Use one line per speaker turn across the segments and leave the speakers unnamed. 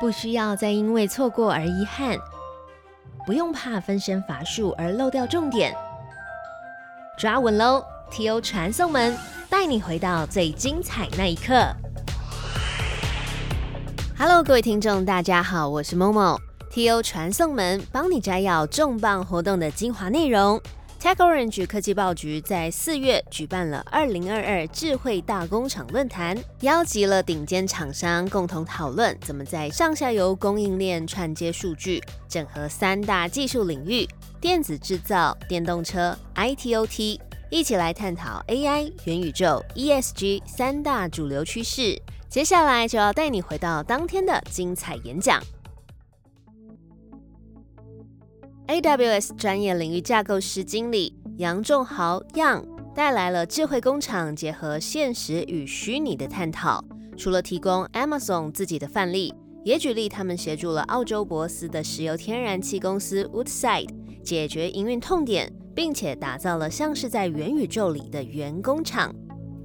不需要再因为错过而遗憾，不用怕分身乏术而漏掉重点。抓稳喽！T.O. 传送门带你回到最精彩那一刻。Hello，各位听众，大家好，我是 Momo。T.O. 传送门帮你摘要重磅活动的精华内容。TechOrange 科技报局在四月举办了二零二二智慧大工厂论坛，邀集了顶尖厂商共同讨论怎么在上下游供应链串接数据，整合三大技术领域：电子制造、电动车、ITOT，一起来探讨 AI、元宇宙、ESG 三大主流趋势。接下来就要带你回到当天的精彩演讲。AWS 专业领域架构师经理杨仲豪 Young 带来了智慧工厂结合现实与虚拟的探讨。除了提供 Amazon 自己的范例，也举例他们协助了澳洲博斯的石油天然气公司 Woodside 解决营运痛点，并且打造了像是在元宇宙里的原工厂。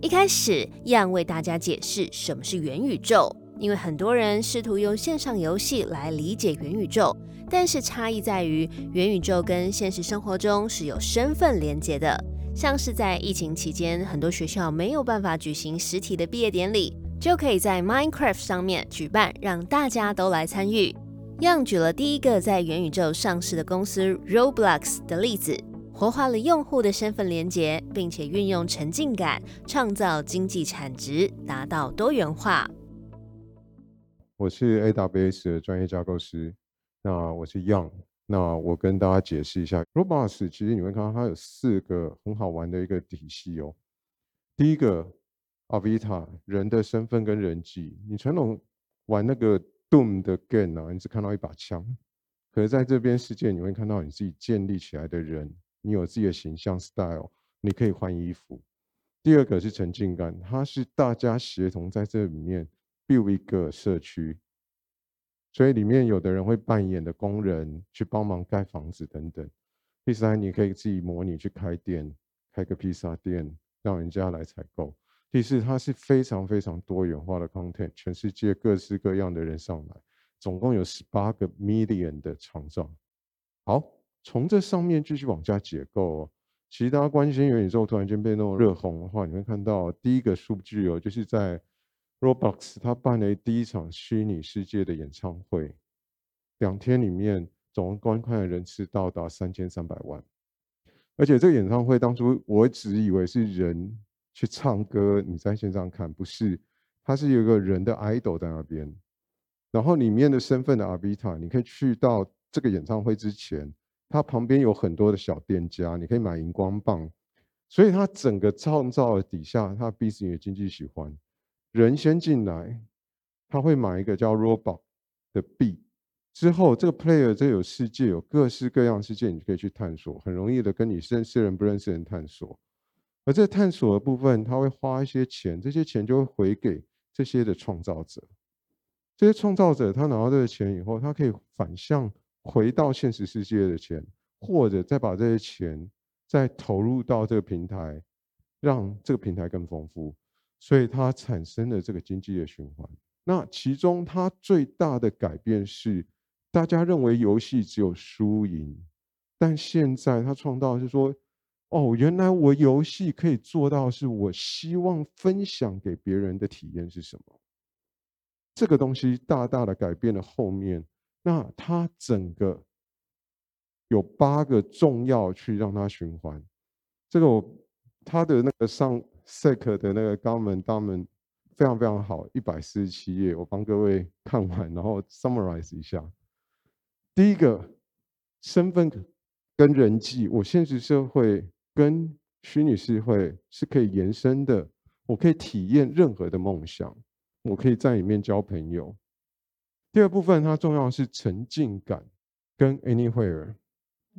一开始，Young 为大家解释什么是元宇宙，因为很多人试图用线上游戏来理解元宇宙。但是差异在于，元宇宙跟现实生活中是有身份连接的。像是在疫情期间，很多学校没有办法举行实体的毕业典礼，就可以在 Minecraft 上面举办，让大家都来参与。样举了第一个在元宇宙上市的公司 Roblox 的例子，活化了用户的身份连接，并且运用沉浸感创造经济产值，达到多元化。
我是 AWS 的专业架构师。那我是 Young，那我跟大家解释一下，Roblox 其实你会看到它有四个很好玩的一个体系哦。第一个，Avita 人的身份跟人际，你传统玩那个 Doom 的 Game 啊，你只看到一把枪，可是在这边世界你会看到你自己建立起来的人，你有自己的形象 Style，你可以换衣服。第二个是沉浸感，它是大家协同在这里面 build 一个社区。所以里面有的人会扮演的工人去帮忙盖房子等等。第三，你可以自己模拟去开店，开个披萨店，让人家来采购。第四，它是非常非常多元化的 content，全世界各式各样的人上来，总共有十八个 million 的创造。好，从这上面继续往下解构。其实大家关心元宇宙突然间被那么热红的话，你会看到第一个数据哦，就是在。Roblox 他办了第一场虚拟世界的演唱会，两天里面总观看的人次到达三千三百万。而且这个演唱会当初我只以为是人去唱歌，你在线上看，不是，它是有一个人的 idol 在那边，然后里面的身份的 Avita，你可以去到这个演唱会之前，它旁边有很多的小店家，你可以买荧光棒，所以它整个创造底下，它 B 型的经济喜欢。人先进来，他会买一个叫 Robot 的币，之后这个 Player 这有世界，有各式各样世界，你可以去探索，很容易的跟你认识人不认识人探索。而这探索的部分，他会花一些钱，这些钱就会回给这些的创造者。这些创造者他拿到这个钱以后，他可以反向回到现实世界的钱，或者再把这些钱再投入到这个平台，让这个平台更丰富。所以它产生了这个经济的循环。那其中它最大的改变是，大家认为游戏只有输赢，但现在它创造是说，哦，原来我游戏可以做到，是我希望分享给别人的体验是什么？这个东西大大的改变了后面。那它整个有八个重要去让它循环。这个我它的那个上。SEC 的那个肛门大门非常非常好，一百四十七页，我帮各位 看完，然后 summarize 一下。第一个，身份跟人际，我现实社会跟虚拟社会是可以延伸的，我可以体验任何的梦想，我可以在里面交朋友。第二部分，它重要的是沉浸感跟 anywhere。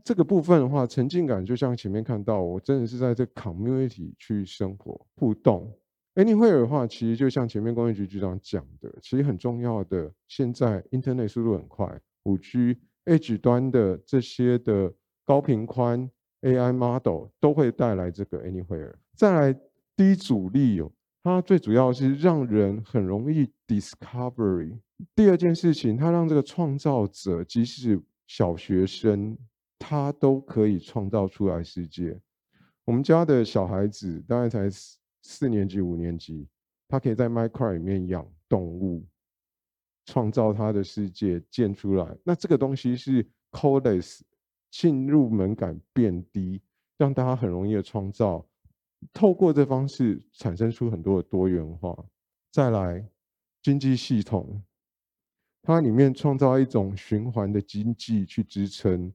这个部分的话，沉浸感就像前面看到，我真的是在这 community 去生活互动。Anywhere 的话，其实就像前面工业局局长讲的，其实很重要的。现在 Internet 速度很快，五 G Edge 端的这些的高频宽 AI model 都会带来这个 Anywhere。再来低阻力哦，它最主要是让人很容易 discovery 第二件事情，它让这个创造者，即使小学生，他都可以创造出来世界。我们家的小孩子大概才四四年级、五年级，他可以在 Minecraft 里面养动物，创造他的世界，建出来。那这个东西是 codeless，进入门槛变低，让大家很容易的创造。透过这方式产生出很多的多元化。再来，经济系统，它里面创造一种循环的经济去支撑。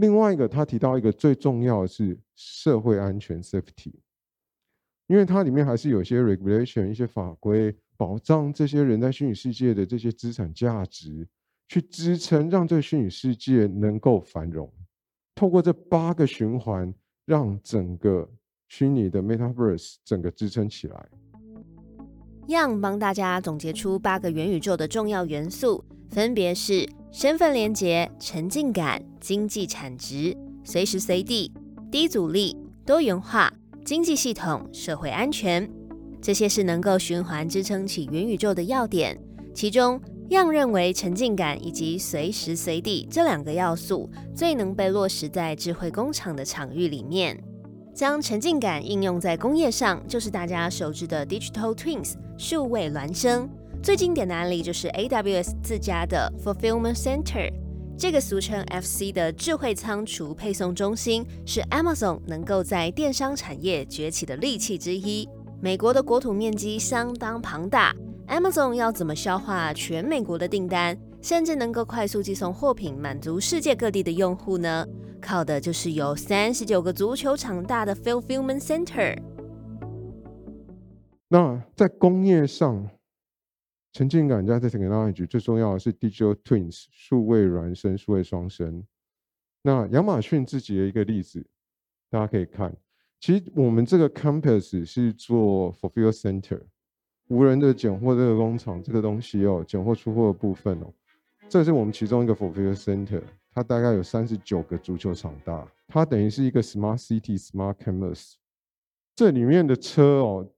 另外一个，他提到一个最重要的是社会安全 （safety），因为它里面还是有些 regulation 一些法规保障这些人在虚拟世界的这些资产价值，去支撑让这个虚拟世界能够繁荣。透过这八个循环，让整个虚拟的 metaverse 整个支撑起来。
Yang 帮大家总结出八个元宇宙的重要元素，分别是身份连结、沉浸感、经济产值、随时随地、低阻力、多元化、经济系统、社会安全。这些是能够循环支撑起元宇宙的要点。其中，样认为沉浸感以及随时随地这两个要素最能被落实在智慧工厂的场域里面。将沉浸感应用在工业上，就是大家熟知的 Digital Twins 数位孪生。最经典的案例就是 AWS 自家的 Fulfillment Center，这个俗称 FC 的智慧仓储配送中心，是 Amazon 能够在电商产业崛起的利器之一。美国的国土面积相当庞大，Amazon 要怎么消化全美国的订单，甚至能够快速寄送货品，满足世界各地的用户呢？靠的就是有三十九个足球场大的 fulfillment center。
那在工业上，沉浸感加 technology 最重要的是 digital twins 数位孪生、数位双生。那亚马逊自己的一个例子，大家可以看，其实我们这个 campus 是做 fulfill center，无人的拣货这个工厂这个东西哦，拣货出货的部分哦，这是我们其中一个 fulfill center。它大概有三十九个足球场大，它等于是一个 smart city smart canvas。这里面的车哦，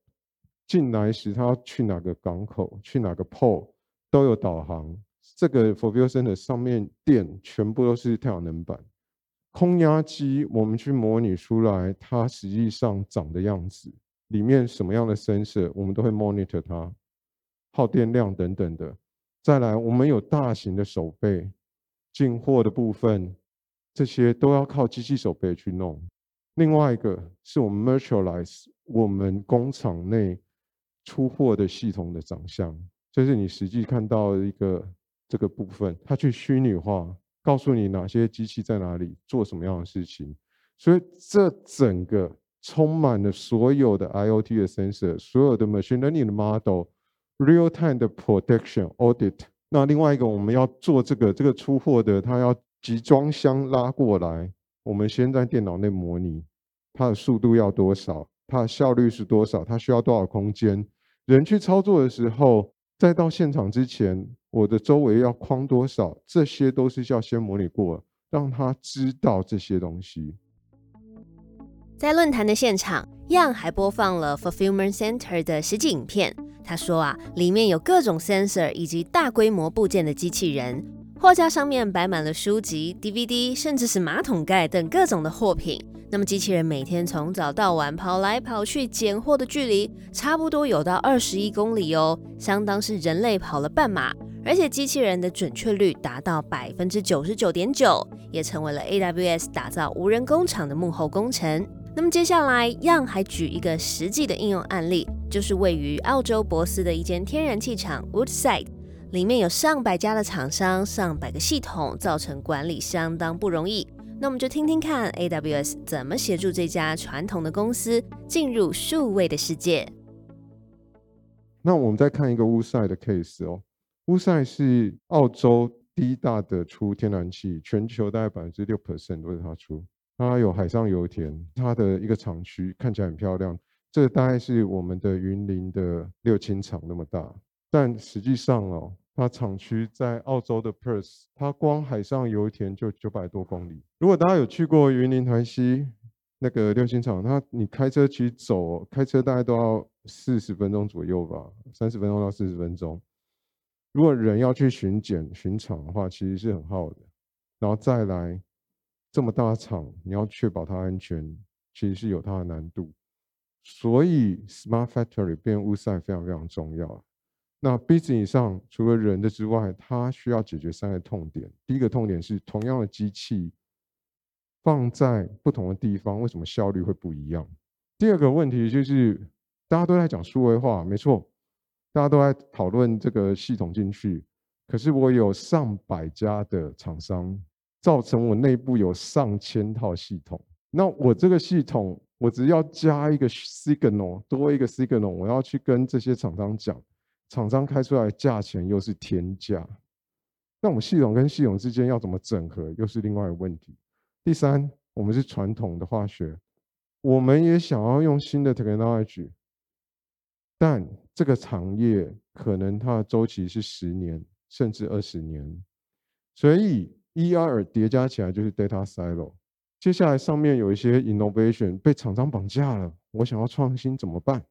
进来时它要去哪个港口，去哪个 port 都有导航。这个 f o r v i e Center 上面电全部都是太阳能板，空压机我们去模拟出来，它实际上长的样子，里面什么样的 sensor 我们都会 monitor 它，耗电量等等的。再来，我们有大型的手背。进货的部分，这些都要靠机器手背去弄。另外一个是我们 virtualize 我们工厂内出货的系统的长相，这是你实际看到一个这个部分，它去虚拟化，告诉你哪些机器在哪里做什么样的事情。所以这整个充满了所有的 IOT 的 sensor，所有的 machine learning 的 model，real time 的 protection audit。那另外一个，我们要做这个这个出货的，它要集装箱拉过来，我们先在电脑内模拟它的速度要多少，它的效率是多少，它需要多少空间，人去操作的时候，再到现场之前，我的周围要框多少，这些都是要先模拟过，让他知道这些东西。
在论坛的现场样还播放了 Fulfillment Center 的实际影片。他说啊，里面有各种 sensor 以及大规模部件的机器人，货架上面摆满了书籍、DVD，甚至是马桶盖等各种的货品。那么机器人每天从早到晚跑来跑去捡货的距离，差不多有到二十一公里哦，相当是人类跑了半马。而且机器人的准确率达到百分之九十九点九，也成为了 AWS 打造无人工厂的幕后功臣。那么接下来样还举一个实际的应用案例。就是位于澳洲博斯的一间天然气厂 Woodside，里面有上百家的厂商、上百个系统，造成管理相当不容易。那我们就听听看 AWS 怎么协助这家传统的公司进入数位的世界。
那我们再看一个乌塞的 case 哦乌塞是澳洲第一大的出天然气，全球大概百分之六 percent 都是它出。它有海上油田，它的一个厂区看起来很漂亮。这大概是我们的云林的六氢厂那么大，但实际上哦，它厂区在澳洲的 Perth，它光海上油田就九百多公里。如果大家有去过云林台西那个六星厂，它你开车去走，开车大概都要四十分钟左右吧，三十分钟到四十分钟。如果人要去巡检巡场的话，其实是很耗的。然后再来这么大场，你要确保它安全，其实是有它的难度。所以 Smart Factory 变物赛非常非常重要。那 business 上除了人的之外，它需要解决三个痛点。第一个痛点是同样的机器放在不同的地方，为什么效率会不一样？第二个问题就是大家都在讲数位化，没错，大家都在讨论这个系统进去。可是我有上百家的厂商，造成我内部有上千套系统。那我这个系统，我只要加一个 signal，多一个 signal，我要去跟这些厂商讲。厂商开出来价钱又是天价，那我们系统跟系统之间要怎么整合，又是另外一个问题。第三，我们是传统的化学，我们也想要用新的 technology，但这个产业可能它的周期是十年甚至二十年，所以 E R 叠加起来就是 data silo。接下来上面有一些 innovation 被厂商绑架了，我想要创新怎么办？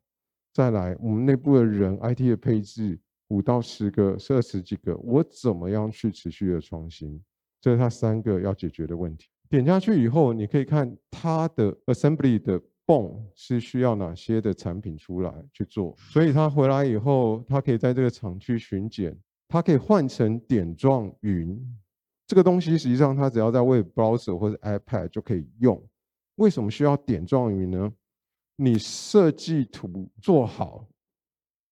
再来，我们内部的人，IT 的配置五到十个，是二十几个，我怎么样去持续的创新？这是它三个要解决的问题。点下去以后，你可以看它的 assembly 的泵是需要哪些的产品出来去做。所以它回来以后，它可以在这个厂区巡检，它可以换成点状云。这个东西实际上它只要在 Web Browser 或者 iPad 就可以用。为什么需要点状云呢？你设计图做好，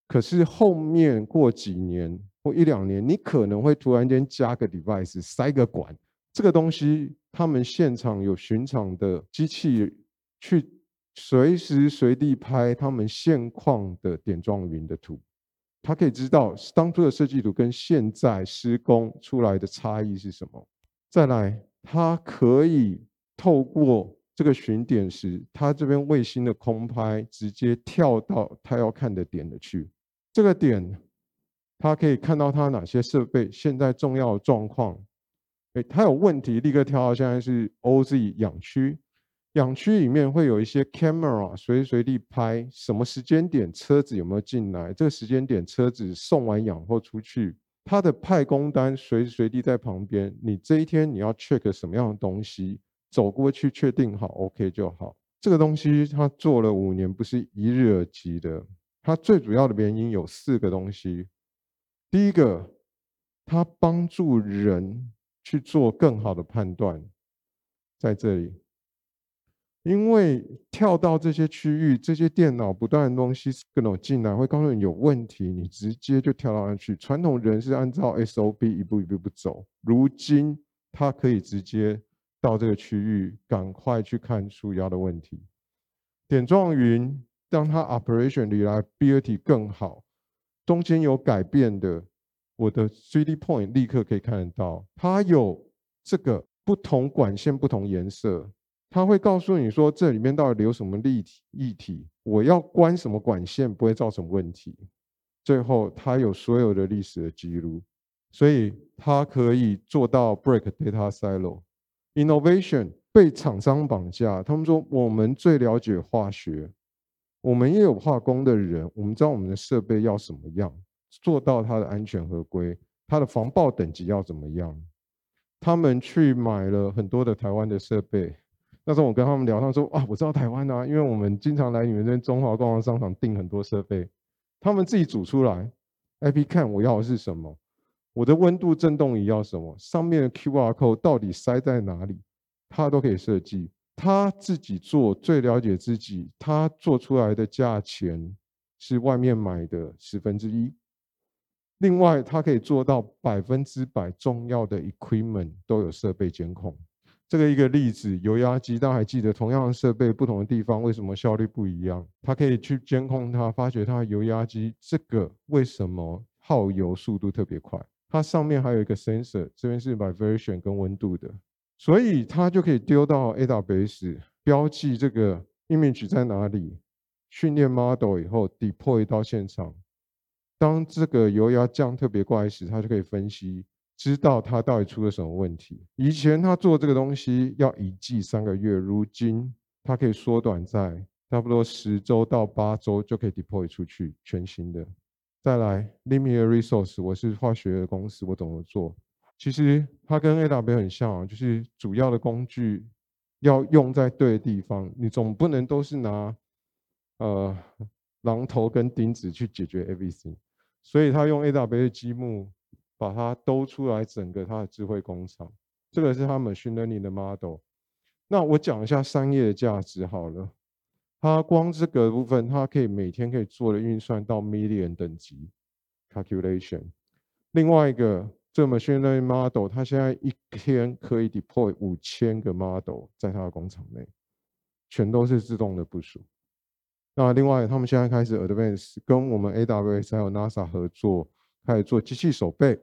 可是后面过几年或一两年，你可能会突然间加个 device 塞个管，这个东西他们现场有巡场的机器去随时随地拍他们现况的点状云的图，他可以知道当初的设计图跟现在施工出来的差异是什么。再来，它可以透过。这个巡点时，他这边卫星的空拍直接跳到他要看的点的去。这个点，他可以看到他哪些设备现在重要的状况。哎，他有问题，立刻跳到现在是 OZ 养区。养区里面会有一些 camera 随时随地拍，什么时间点车子有没有进来？这个时间点车子送完养后出去，他的派工单随时随地在旁边。你这一天你要 check 什么样的东西？走过去确定好，OK 就好。这个东西他做了五年，不是一日而及的。它最主要的原因有四个东西。第一个，它帮助人去做更好的判断，在这里，因为跳到这些区域，这些电脑不断的东西各种进来，会告诉你有问题，你直接就跳到那去。传统人是按照 SOP 一步一步步走，如今它可以直接。到这个区域，赶快去看树压的问题。点状云让它 operation 里来 ability 更好，中间有改变的，我的 3D point 立刻可以看得到。它有这个不同管线不同颜色，它会告诉你说这里面到底流什么立体液体，我要关什么管线不会造成问题。最后它有所有的历史的记录，所以它可以做到 break data silo。Innovation 被厂商绑架，他们说我们最了解化学，我们也有化工的人，我们知道我们的设备要什么样，做到它的安全合规，它的防爆等级要怎么样。他们去买了很多的台湾的设备，那时候我跟他们聊，他说啊，我知道台湾啊，因为我们经常来你们这边中华逛逛商场订很多设备，他们自己组出来，IP 看我要的是什么。我的温度振动仪要什么？上面的 QR code 到底塞在哪里？他都可以设计，他自己做最了解自己，他做出来的价钱是外面买的十分之一。另外，他可以做到百分之百重要的 equipment 都有设备监控。这个一个例子，油压机，大家还记得同样的设备不同的地方为什么效率不一样？他可以去监控它，发觉它的油压机这个为什么耗油速度特别快？它上面还有一个 sensor，这边是 vibration 跟温度的，所以它就可以丢到 AWS 标记这个 image 在哪里，训练 model 以后 deploy 到现场。当这个油压降特别快时，它就可以分析，知道它到底出了什么问题。以前它做这个东西要一季三个月，如今它可以缩短在差不多十周到八周就可以 deploy 出去全新的。再来 Linear Resource，我是化学的公司，我怎么做？其实它跟 AW 很像啊，就是主要的工具要用在对的地方，你总不能都是拿呃榔头跟钉子去解决 everything，所以他用 AW 的积木把它兜出来，整个他的智慧工厂，这个是他们 machine learning 的 model。那我讲一下商业的价值好了。它光这个部分，它可以每天可以做的运算到 million 等级 calculation。另外一个，这 machine learning model，它现在一天可以 deploy 五千个 model 在它的工厂内，全都是自动的部署。那另外，他们现在开始 advance，跟我们 AWS 还有 NASA 合作，开始做机器手背，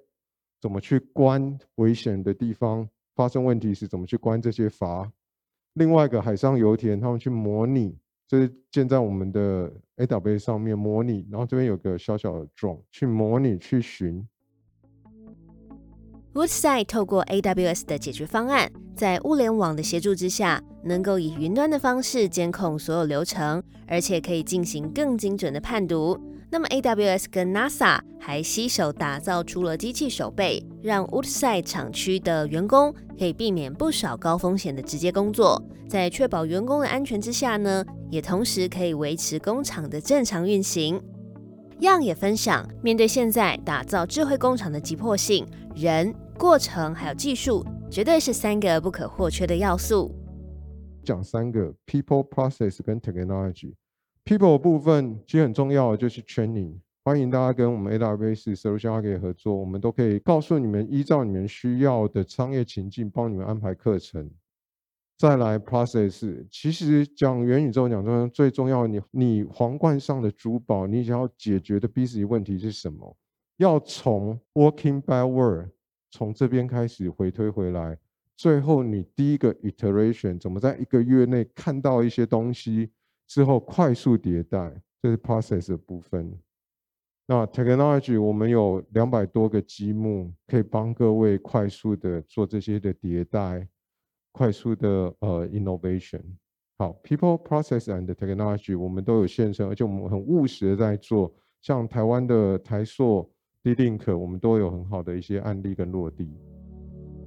怎么去关危险的地方，发生问题时怎么去关这些阀。另外一个海上油田，他们去模拟。就是建在我们的 AWS 上面模拟，然后这边有个小小的虫去模拟去寻。
Woodside 透过 AWS 的解决方案，在物联网的协助之下，能够以云端的方式监控所有流程，而且可以进行更精准的判读。那么 AWS 跟 NASA 还携手打造出了机器手背，让 Woodside 厂区的员工可以避免不少高风险的直接工作，在确保员工的安全之下呢，也同时可以维持工厂的正常运行。样也分享，面对现在打造智慧工厂的急迫性，人、过程还有技术，绝对是三个不可或缺的要素。
讲三个：people、process 跟 technology。People 部分其实很重要的就是 training，欢迎大家跟我们 AWS Solution 可以合作，我们都可以告诉你们，依照你们需要的商业情境，帮你们安排课程。再来 process，其实讲元宇宙讲中最重要，你你皇冠上的珠宝，你想要解决的 business 问题是什么？要从 working by word，从这边开始回推回来，最后你第一个 iteration 怎么在一个月内看到一些东西？之后快速迭代，这是 process 的部分。那 technology 我们有两百多个积木，可以帮各位快速的做这些的迭代，快速的呃 innovation。好，people process and technology 我们都有现身，而且我们很务实的在做。像台湾的台硕、D-Link，我们都有很好的一些案例跟落地。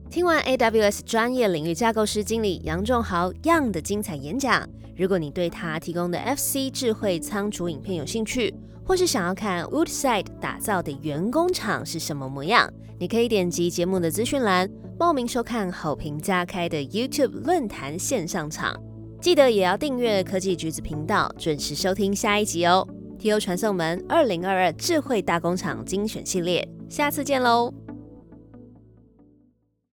听完 AWS 专业领域架构师经理杨仲豪 Young 的精彩演讲，如果你对他提供的 FC 智慧仓储影片有兴趣，或是想要看 Woodside 打造的员工厂是什么模样，你可以点击节目的资讯栏报名收看好评加开的 YouTube 论坛线上场。记得也要订阅科技橘子频道，准时收听下一集哦。TO 传送门二零二二智慧大工厂精选系列，下次见喽！